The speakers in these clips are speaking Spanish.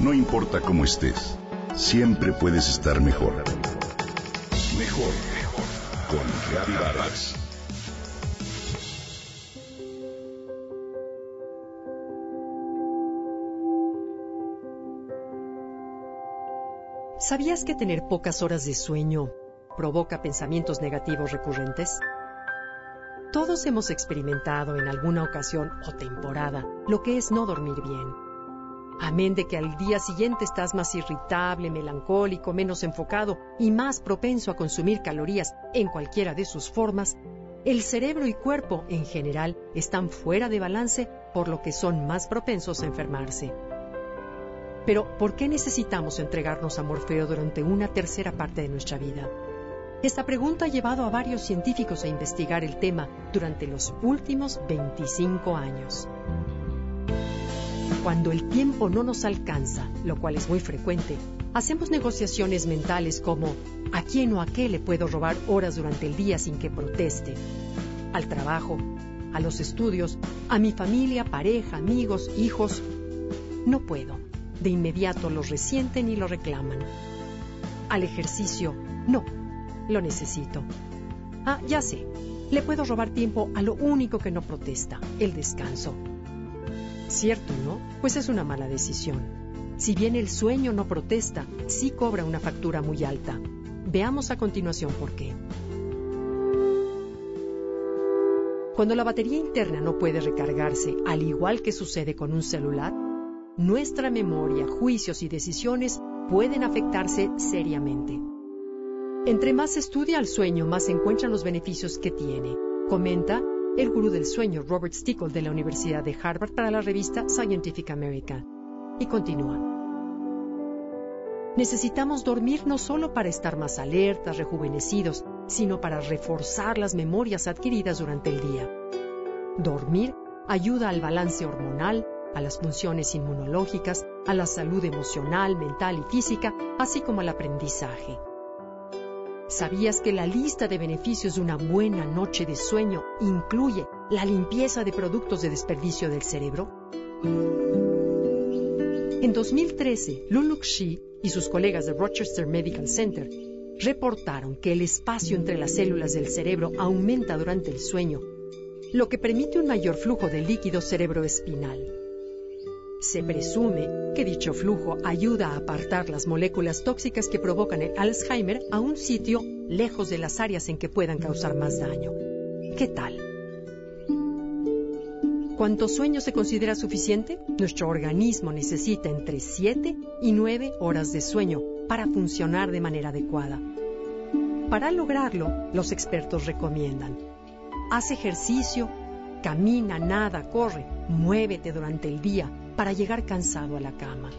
No importa cómo estés, siempre puedes estar mejor. Mejor, mejor. Con Reavivadas. ¿Sabías que tener pocas horas de sueño provoca pensamientos negativos recurrentes? Todos hemos experimentado en alguna ocasión o temporada lo que es no dormir bien. Amén de que al día siguiente estás más irritable, melancólico, menos enfocado y más propenso a consumir calorías en cualquiera de sus formas, el cerebro y cuerpo en general están fuera de balance por lo que son más propensos a enfermarse. Pero, ¿por qué necesitamos entregarnos a Morfeo durante una tercera parte de nuestra vida? Esta pregunta ha llevado a varios científicos a investigar el tema durante los últimos 25 años. Cuando el tiempo no nos alcanza, lo cual es muy frecuente, hacemos negociaciones mentales como ¿a quién o a qué le puedo robar horas durante el día sin que proteste? Al trabajo, a los estudios, a mi familia, pareja, amigos, hijos. No puedo. De inmediato lo resienten y lo reclaman. Al ejercicio, no lo necesito. Ah, ya sé. Le puedo robar tiempo a lo único que no protesta, el descanso. Cierto, ¿no? Pues es una mala decisión. Si bien el sueño no protesta, sí cobra una factura muy alta. Veamos a continuación por qué. Cuando la batería interna no puede recargarse, al igual que sucede con un celular, nuestra memoria, juicios y decisiones pueden afectarse seriamente. Entre más estudia el sueño, más se encuentran los beneficios que tiene, comenta el gurú del sueño Robert Stickle de la Universidad de Harvard para la revista Scientific American. Y continúa. Necesitamos dormir no solo para estar más alertas, rejuvenecidos, sino para reforzar las memorias adquiridas durante el día. Dormir ayuda al balance hormonal, a las funciones inmunológicas, a la salud emocional, mental y física, así como al aprendizaje. ¿Sabías que la lista de beneficios de una buena noche de sueño incluye la limpieza de productos de desperdicio del cerebro? En 2013, Luluk Shi y sus colegas de Rochester Medical Center reportaron que el espacio entre las células del cerebro aumenta durante el sueño, lo que permite un mayor flujo de líquido cerebroespinal. Se presume que dicho flujo ayuda a apartar las moléculas tóxicas que provocan el Alzheimer a un sitio lejos de las áreas en que puedan causar más daño. ¿Qué tal? ¿Cuánto sueño se considera suficiente? Nuestro organismo necesita entre 7 y 9 horas de sueño para funcionar de manera adecuada. Para lograrlo, los expertos recomiendan haz ejercicio, camina, nada, corre, muévete durante el día, para llegar cansado a la cama.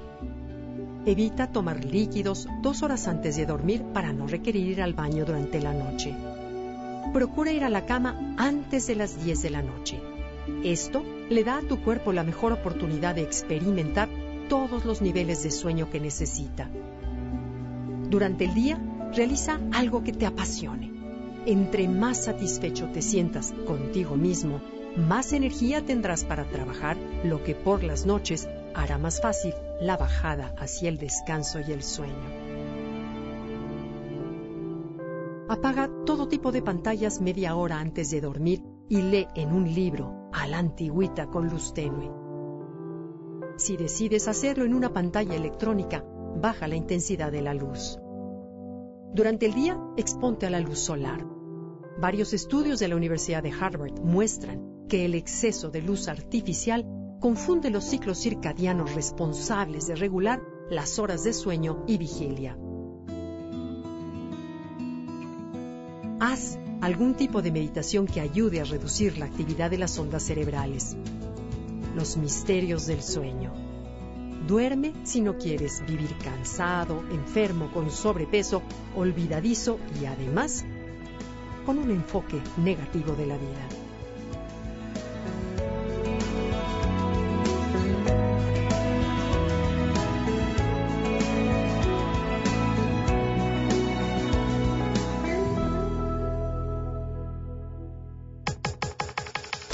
Evita tomar líquidos dos horas antes de dormir para no requerir ir al baño durante la noche. Procura ir a la cama antes de las 10 de la noche. Esto le da a tu cuerpo la mejor oportunidad de experimentar todos los niveles de sueño que necesita. Durante el día, realiza algo que te apasione. Entre más satisfecho te sientas contigo mismo más energía tendrás para trabajar, lo que por las noches hará más fácil la bajada hacia el descanso y el sueño. Apaga todo tipo de pantallas media hora antes de dormir y lee en un libro a la antigüita con luz tenue. Si decides hacerlo en una pantalla electrónica, baja la intensidad de la luz. Durante el día, exponte a la luz solar. Varios estudios de la Universidad de Harvard muestran que el exceso de luz artificial confunde los ciclos circadianos responsables de regular las horas de sueño y vigilia. Haz algún tipo de meditación que ayude a reducir la actividad de las ondas cerebrales. Los misterios del sueño. Duerme si no quieres vivir cansado, enfermo, con sobrepeso, olvidadizo y además con un enfoque negativo de la vida.